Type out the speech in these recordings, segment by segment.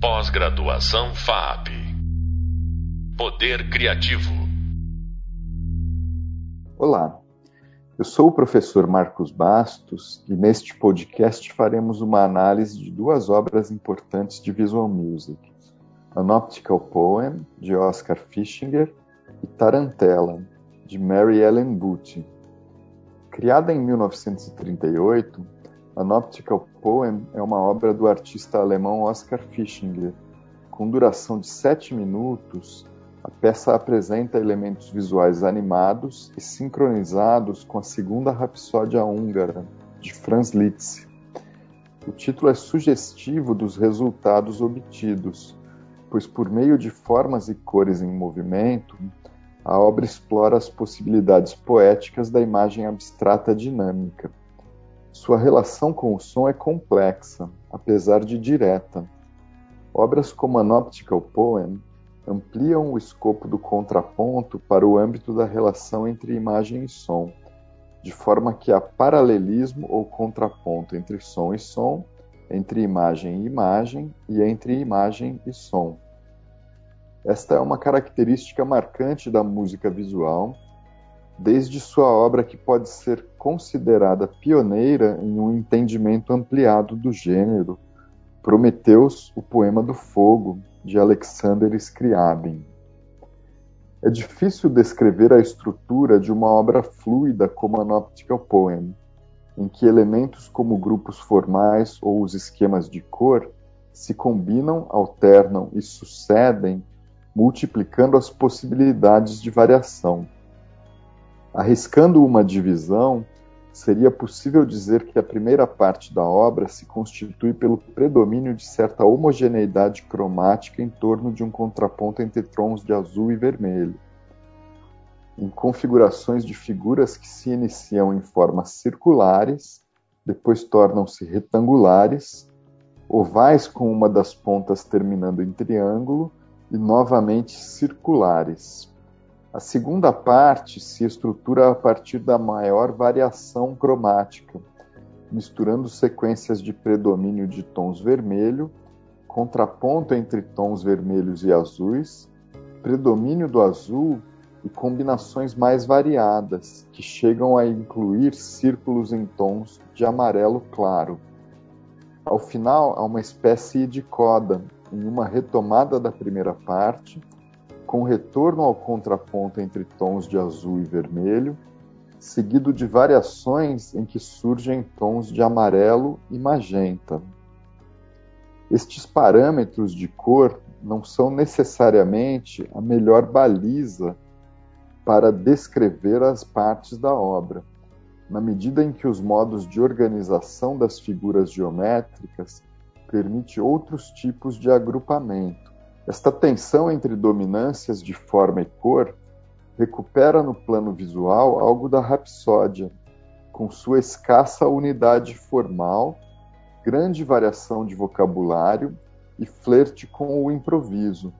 Pós-graduação FAP. Poder Criativo. Olá, eu sou o professor Marcos Bastos e neste podcast faremos uma análise de duas obras importantes de visual music: An Optical Poem, de Oscar Fischinger, e Tarantella, de Mary Ellen Booty. Criada em 1938, An Optical Poem é uma obra do artista alemão Oscar Fischinger. Com duração de sete minutos, a peça apresenta elementos visuais animados e sincronizados com a segunda Rapsódia Húngara, de Franz Liszt. O título é sugestivo dos resultados obtidos, pois por meio de formas e cores em movimento, a obra explora as possibilidades poéticas da imagem abstrata dinâmica. Sua relação com o som é complexa, apesar de direta. Obras como An Optical Poem ampliam o escopo do contraponto para o âmbito da relação entre imagem e som, de forma que há paralelismo ou contraponto entre som e som, entre imagem e imagem e entre imagem e som. Esta é uma característica marcante da música visual, desde sua obra que pode ser considerada pioneira em um entendimento ampliado do gênero, Prometeus, o Poema do Fogo, de Alexander Scriabin. É difícil descrever a estrutura de uma obra fluida como a Optical Poem, em que elementos como grupos formais ou os esquemas de cor se combinam, alternam e sucedem multiplicando as possibilidades de variação. Arriscando uma divisão, seria possível dizer que a primeira parte da obra se constitui pelo predomínio de certa homogeneidade cromática em torno de um contraponto entre tons de azul e vermelho, em configurações de figuras que se iniciam em formas circulares, depois tornam-se retangulares, ovais com uma das pontas terminando em triângulo e novamente circulares. A segunda parte se estrutura a partir da maior variação cromática, misturando sequências de predomínio de tons vermelho, contraponto entre tons vermelhos e azuis, predomínio do azul e combinações mais variadas, que chegam a incluir círculos em tons de amarelo claro. Ao final, há uma espécie de coda, em uma retomada da primeira parte, com retorno ao contraponto entre tons de azul e vermelho, seguido de variações em que surgem tons de amarelo e magenta. Estes parâmetros de cor não são necessariamente a melhor baliza para descrever as partes da obra, na medida em que os modos de organização das figuras geométricas permite outros tipos de agrupamento. Esta tensão entre dominâncias de forma e cor recupera no plano visual algo da rapsódia, com sua escassa unidade formal, grande variação de vocabulário e flerte com o improviso.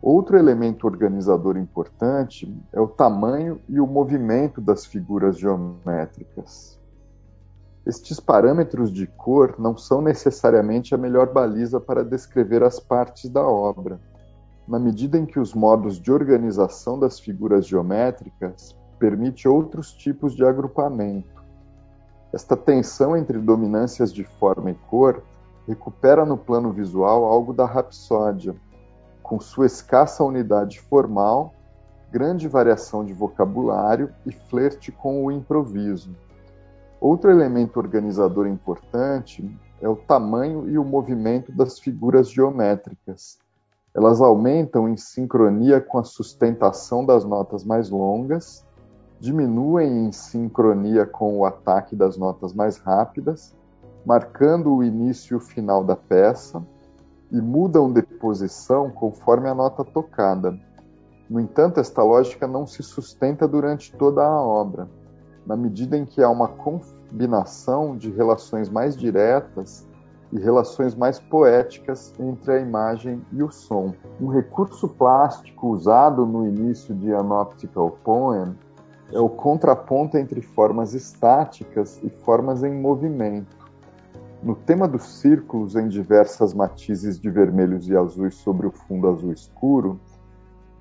Outro elemento organizador importante é o tamanho e o movimento das figuras geométricas. Estes parâmetros de cor não são necessariamente a melhor baliza para descrever as partes da obra, na medida em que os modos de organização das figuras geométricas permite outros tipos de agrupamento. Esta tensão entre dominâncias de forma e cor recupera no plano visual algo da rapsódia, com sua escassa unidade formal, grande variação de vocabulário e flerte com o improviso. Outro elemento organizador importante é o tamanho e o movimento das figuras geométricas. Elas aumentam em sincronia com a sustentação das notas mais longas, diminuem em sincronia com o ataque das notas mais rápidas, marcando o início e o final da peça, e mudam de posição conforme a nota tocada. No entanto, esta lógica não se sustenta durante toda a obra na medida em que há uma combinação de relações mais diretas e relações mais poéticas entre a imagem e o som. Um recurso plástico usado no início de An Optical Poem é o contraponto entre formas estáticas e formas em movimento. No tema dos círculos em diversas matizes de vermelhos e azuis sobre o fundo azul escuro,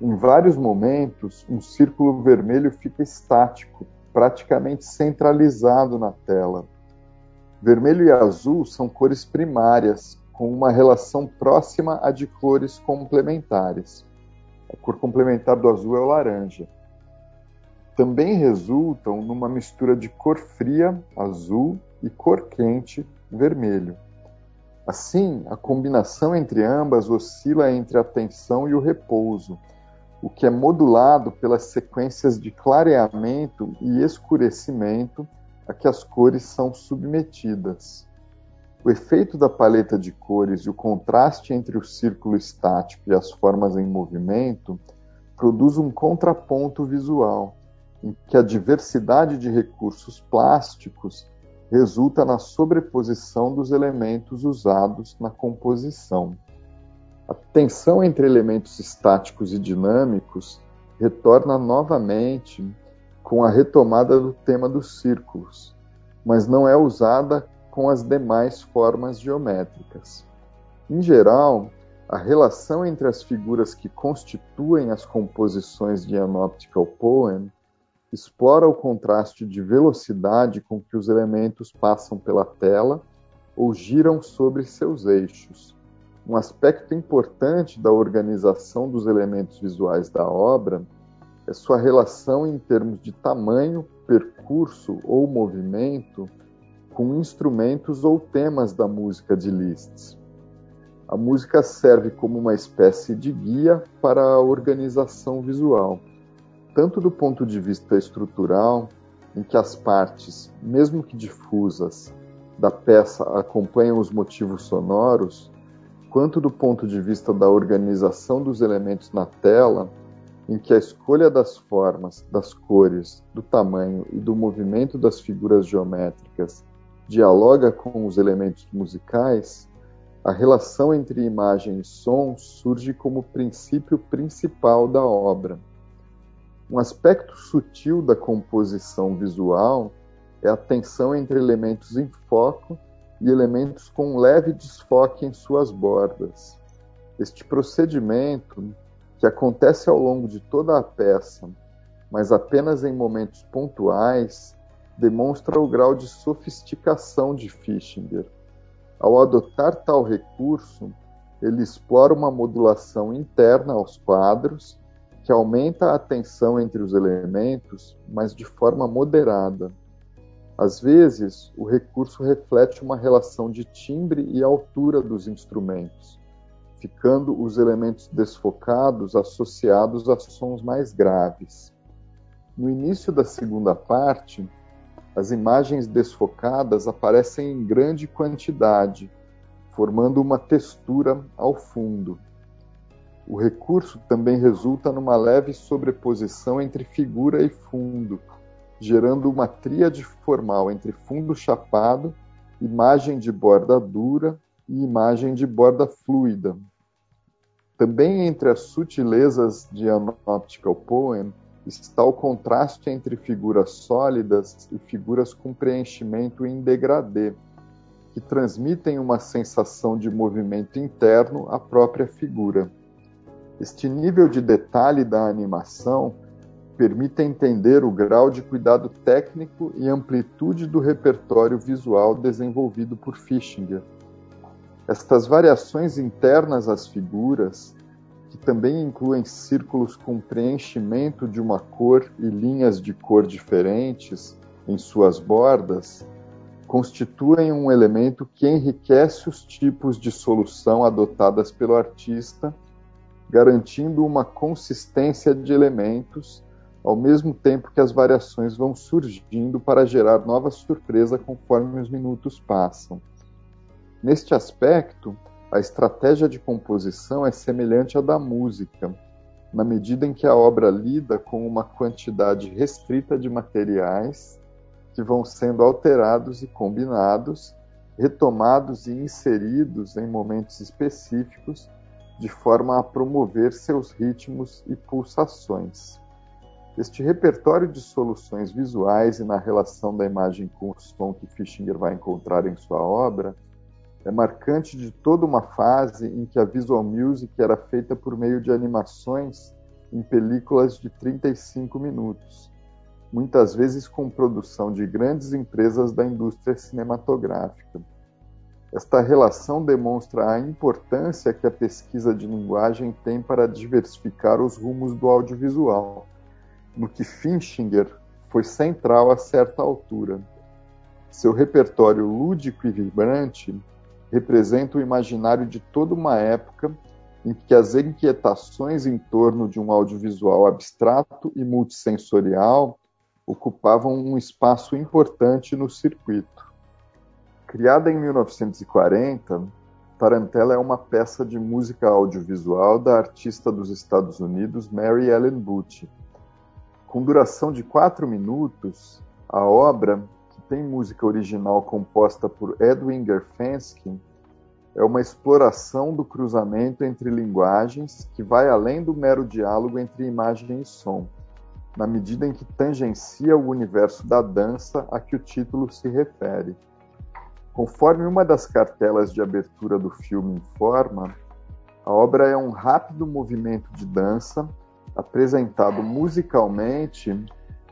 em vários momentos um círculo vermelho fica estático, praticamente centralizado na tela. Vermelho e azul são cores primárias, com uma relação próxima à de cores complementares. A cor complementar do azul é o laranja. Também resultam numa mistura de cor fria, azul, e cor quente, vermelho. Assim, a combinação entre ambas oscila entre a tensão e o repouso, o que é modulado pelas sequências de clareamento e escurecimento a que as cores são submetidas. O efeito da paleta de cores e o contraste entre o círculo estático e as formas em movimento produz um contraponto visual, em que a diversidade de recursos plásticos resulta na sobreposição dos elementos usados na composição. A tensão entre elementos estáticos e dinâmicos retorna novamente com a retomada do tema dos círculos, mas não é usada com as demais formas geométricas. Em geral, a relação entre as figuras que constituem as composições de An Optical Poem explora o contraste de velocidade com que os elementos passam pela tela ou giram sobre seus eixos. Um aspecto importante da organização dos elementos visuais da obra é sua relação em termos de tamanho, percurso ou movimento com instrumentos ou temas da música de Liszt. A música serve como uma espécie de guia para a organização visual tanto do ponto de vista estrutural, em que as partes, mesmo que difusas, da peça acompanham os motivos sonoros, quanto do ponto de vista da organização dos elementos na tela, em que a escolha das formas, das cores, do tamanho e do movimento das figuras geométricas dialoga com os elementos musicais, a relação entre imagem e som surge como princípio principal da obra. Um aspecto sutil da composição visual é a tensão entre elementos em foco e elementos com leve desfoque em suas bordas. Este procedimento, que acontece ao longo de toda a peça, mas apenas em momentos pontuais, demonstra o grau de sofisticação de Fischinger. Ao adotar tal recurso, ele explora uma modulação interna aos quadros que aumenta a tensão entre os elementos, mas de forma moderada. Às vezes, o recurso reflete uma relação de timbre e altura dos instrumentos, ficando os elementos desfocados associados a sons mais graves. No início da segunda parte, as imagens desfocadas aparecem em grande quantidade, formando uma textura ao fundo. O recurso também resulta numa leve sobreposição entre figura e fundo, gerando uma tríade formal entre fundo chapado, imagem de borda dura e imagem de borda fluida. Também entre as sutilezas de An Optical Poem está o contraste entre figuras sólidas e figuras com preenchimento em degradê, que transmitem uma sensação de movimento interno à própria figura. Este nível de detalhe da animação permite entender o grau de cuidado técnico e amplitude do repertório visual desenvolvido por Fischinger. Estas variações internas às figuras, que também incluem círculos com preenchimento de uma cor e linhas de cor diferentes em suas bordas, constituem um elemento que enriquece os tipos de solução adotadas pelo artista garantindo uma consistência de elementos, ao mesmo tempo que as variações vão surgindo para gerar nova surpresa conforme os minutos passam. Neste aspecto, a estratégia de composição é semelhante à da música, na medida em que a obra lida com uma quantidade restrita de materiais que vão sendo alterados e combinados, retomados e inseridos em momentos específicos de forma a promover seus ritmos e pulsações. Este repertório de soluções visuais e na relação da imagem com o som que Fischinger vai encontrar em sua obra é marcante de toda uma fase em que a visual music era feita por meio de animações em películas de 35 minutos, muitas vezes com produção de grandes empresas da indústria cinematográfica. Esta relação demonstra a importância que a pesquisa de linguagem tem para diversificar os rumos do audiovisual, no que Finchinger foi central a certa altura. Seu repertório lúdico e vibrante representa o imaginário de toda uma época em que as inquietações em torno de um audiovisual abstrato e multissensorial ocupavam um espaço importante no circuito. Criada em 1940, Tarantella é uma peça de música audiovisual da artista dos Estados Unidos Mary Ellen Butch. Com duração de quatro minutos, a obra, que tem música original composta por Edwin Gerfensky, é uma exploração do cruzamento entre linguagens que vai além do mero diálogo entre imagem e som, na medida em que tangencia o universo da dança a que o título se refere. Conforme uma das cartelas de abertura do filme informa, a obra é um rápido movimento de dança apresentado musicalmente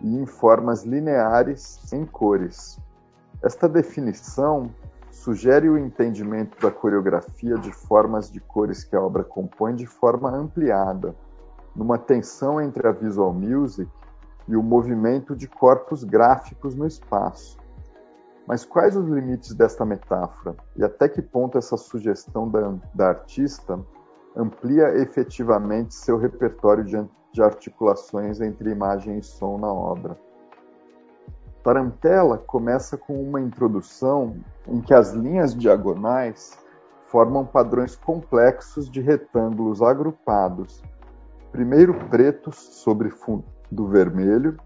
e em formas lineares em cores. Esta definição sugere o entendimento da coreografia de formas de cores que a obra compõe de forma ampliada, numa tensão entre a visual music e o movimento de corpos gráficos no espaço, mas quais os limites desta metáfora? E até que ponto essa sugestão da, da artista amplia efetivamente seu repertório de, articulações entre imagem e som na obra? Tarantella começa com uma introdução em que as linhas diagonais formam padrões complexos de retângulos agrupados, primeiro pretos sobre fundo vermelho,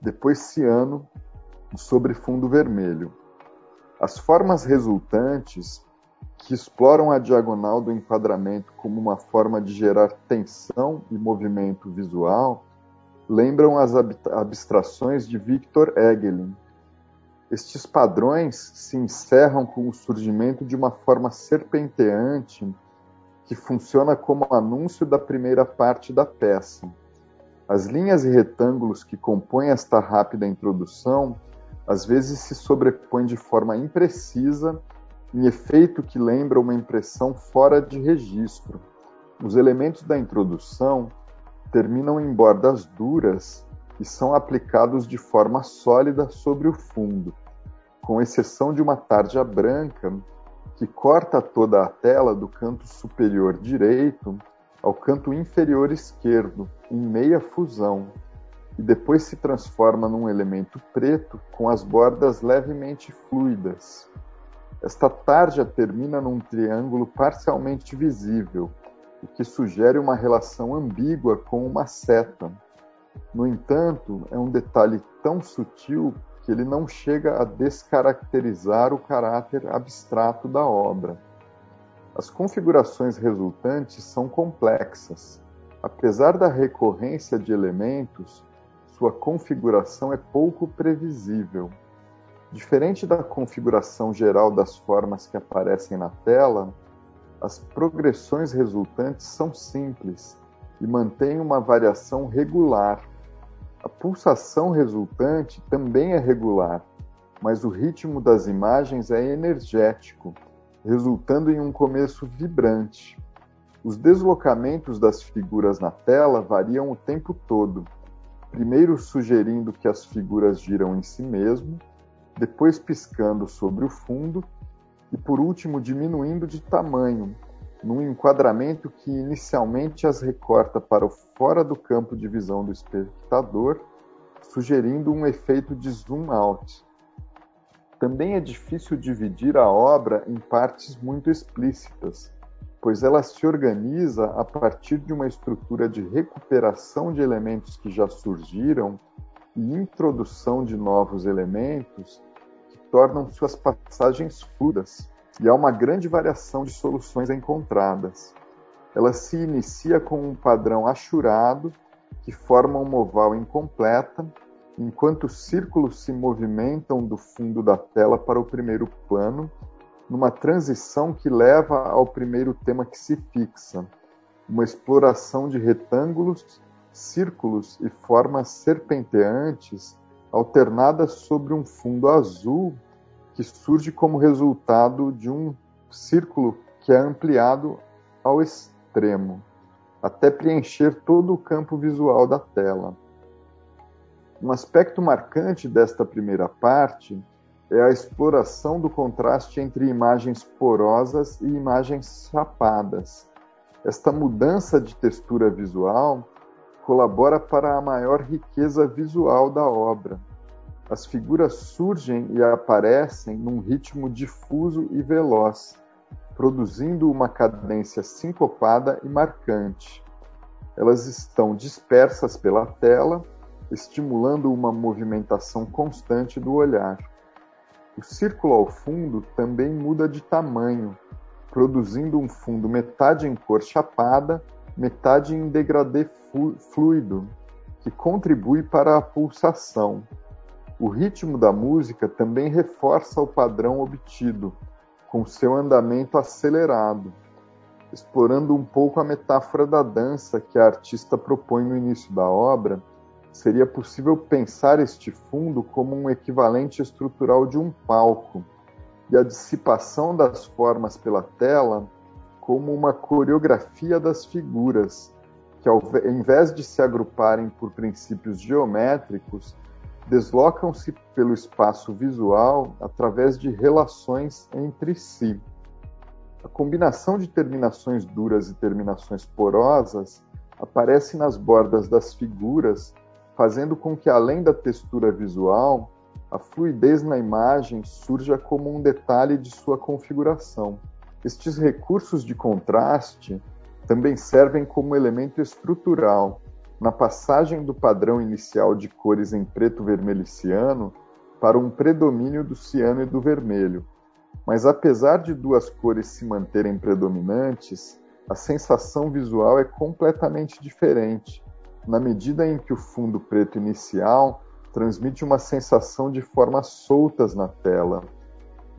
depois ciano sobre fundo vermelho. As formas resultantes, que exploram a diagonal do enquadramento como uma forma de gerar tensão e movimento visual, lembram as abstrações de Victor Egelin. Estes padrões se encerram com o surgimento de uma forma serpenteante que funciona como anúncio da primeira parte da peça. As linhas e retângulos que compõem esta rápida introdução às vezes se sobrepõe de forma imprecisa, em efeito que lembra uma impressão fora de registro. Os elementos da introdução terminam em bordas duras e são aplicados de forma sólida sobre o fundo, com exceção de uma tarja branca que corta toda a tela do canto superior direito ao canto inferior esquerdo, em meia fusão, e depois se transforma num elemento preto com as bordas levemente fluidas. Esta tarja termina num triângulo parcialmente visível, o que sugere uma relação ambígua com uma seta. No entanto, é um detalhe tão sutil que ele não chega a descaracterizar o caráter abstrato da obra. As configurações resultantes são complexas. Apesar da recorrência de elementos, sua configuração é pouco previsível. Diferente da configuração geral das formas que aparecem na tela, as progressões resultantes são simples e mantêm uma variação regular. A pulsação resultante também é regular, mas o ritmo das imagens é energético, resultando em um começo vibrante. Os deslocamentos das figuras na tela variam o tempo todo primeiro sugerindo que as figuras giram em si mesmo, depois piscando sobre o fundo e por último diminuindo de tamanho, num enquadramento que inicialmente as recorta para o fora do campo de visão do espectador, sugerindo um efeito de zoom out. Também é difícil dividir a obra em partes muito explícitas, pois ela se organiza a partir de uma estrutura de recuperação de elementos que já surgiram e introdução de novos elementos tornam suas passagens fluidas, e há uma grande variação de soluções encontradas. Ela se inicia com um padrão achurado que forma uma oval incompleta, enquanto os círculos se movimentam do fundo da tela para o primeiro plano numa transição que leva ao primeiro tema que se fixa, uma exploração de retângulos, círculos e formas serpenteantes alternadas sobre um fundo azul que surge como resultado de um círculo que é ampliado ao extremo, até preencher todo o campo visual da tela. Um aspecto marcante desta primeira parte é a exploração do contraste entre imagens porosas e imagens chapadas. Esta mudança de textura visual colabora para a maior riqueza visual da obra. As figuras surgem e aparecem num ritmo difuso e veloz, produzindo uma cadência sincopada e marcante. Elas estão dispersas pela tela, estimulando uma movimentação constante do olhar. O círculo ao fundo também muda de tamanho, produzindo um fundo metade em cor chapada, metade em degradê fluido, que contribui para a pulsação. O ritmo da música também reforça o padrão obtido, com seu andamento acelerado, explorando um pouco a metáfora da dança que a artista propõe no início da obra, seria possível pensar este fundo como um equivalente estrutural de um palco, e a dissipação das formas pela tela como uma coreografia das figuras, que ao invés de se agruparem por princípios geométricos, deslocam-se pelo espaço visual através de relações entre si. A combinação de terminações duras e terminações porosas aparece nas bordas das figuras, fazendo com que, além da textura visual, a fluidez na imagem surja como um detalhe de sua configuração. Estes recursos de contraste também servem como elemento estrutural na passagem do padrão inicial de cores em preto, vermelho e ciano para um predomínio do ciano e do vermelho. Mas apesar de duas cores se manterem predominantes, a sensação visual é completamente diferente, na medida em que o fundo preto inicial transmite uma sensação de formas soltas na tela,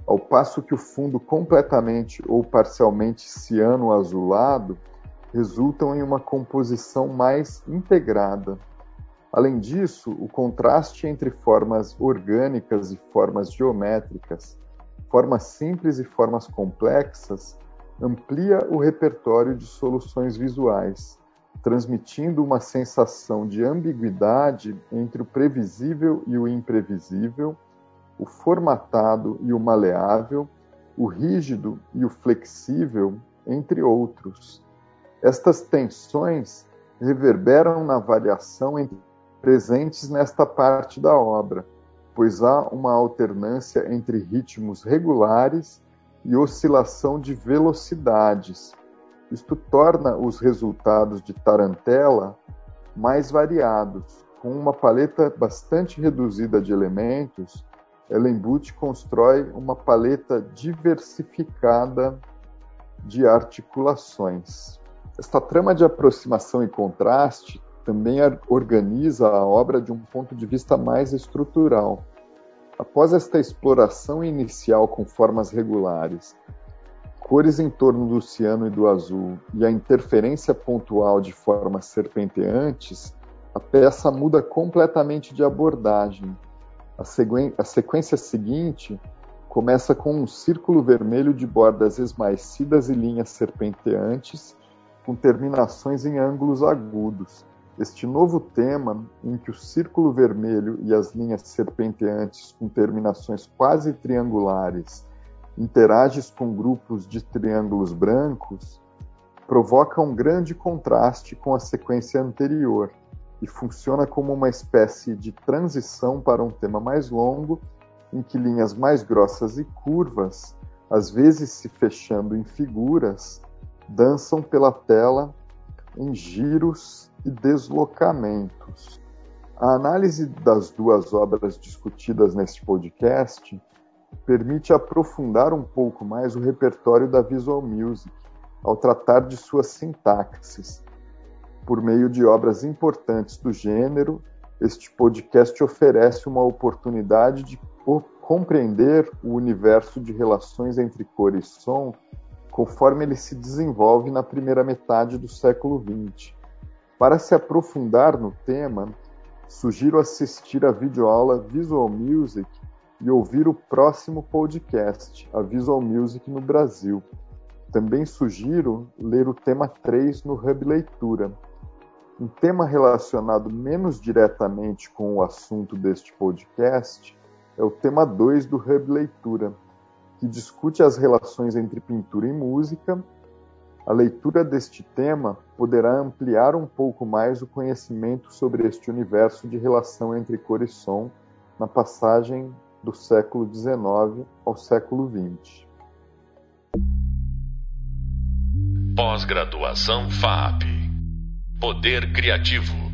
ao passo que o fundo completamente ou parcialmente ciano-azulado resultam em uma composição mais integrada. Além disso, o contraste entre formas orgânicas e formas geométricas, formas simples e formas complexas, amplia o repertório de soluções visuais, transmitindo uma sensação de ambiguidade entre o previsível e o imprevisível, o formatado e o maleável, o rígido e o flexível, entre outros estas tensões reverberam na variação presentes nesta parte da obra, pois há uma alternância entre ritmos regulares e oscilação de velocidades. Isto torna os resultados de Tarantella mais variados. Com uma paleta bastante reduzida de elementos, Ellenbut constrói uma paleta diversificada de articulações. Esta trama de aproximação e contraste também organiza a obra de um ponto de vista mais estrutural. Após esta exploração inicial com formas regulares, cores em torno do ciano e do azul e a interferência pontual de formas serpenteantes, a peça muda completamente de abordagem. A, a sequência seguinte começa com um círculo vermelho de bordas esmaecidas e linhas serpenteantes com terminações em ângulos agudos. Este novo tema, em que o círculo vermelho e as linhas serpenteantes com terminações quase triangulares interagem com grupos de triângulos brancos, provoca um grande contraste com a sequência anterior e funciona como uma espécie de transição para um tema mais longo, em que linhas mais grossas e curvas, às vezes se fechando em figuras, dançam pela tela em giros e deslocamentos. A análise das duas obras discutidas neste podcast permite aprofundar um pouco mais o repertório da visual music ao tratar de suas sintaxes. Por meio de obras importantes do gênero, este podcast oferece uma oportunidade de compreender o universo de relações entre cor e som conforme ele se desenvolve na primeira metade do século XX. Para se aprofundar no tema, sugiro assistir a videoaula Visual Music e ouvir o próximo podcast, a Visual Music no Brasil. Também sugiro ler o tema 3 no Hub Leitura. Um tema relacionado menos diretamente com o assunto deste podcast é o tema 2 do Hub Leitura, que discute as relações entre pintura e música. A leitura deste tema poderá ampliar um pouco mais o conhecimento sobre este universo de relação entre cor e som na passagem do século XIX ao século XX. Pós-graduação FAP Poder Criativo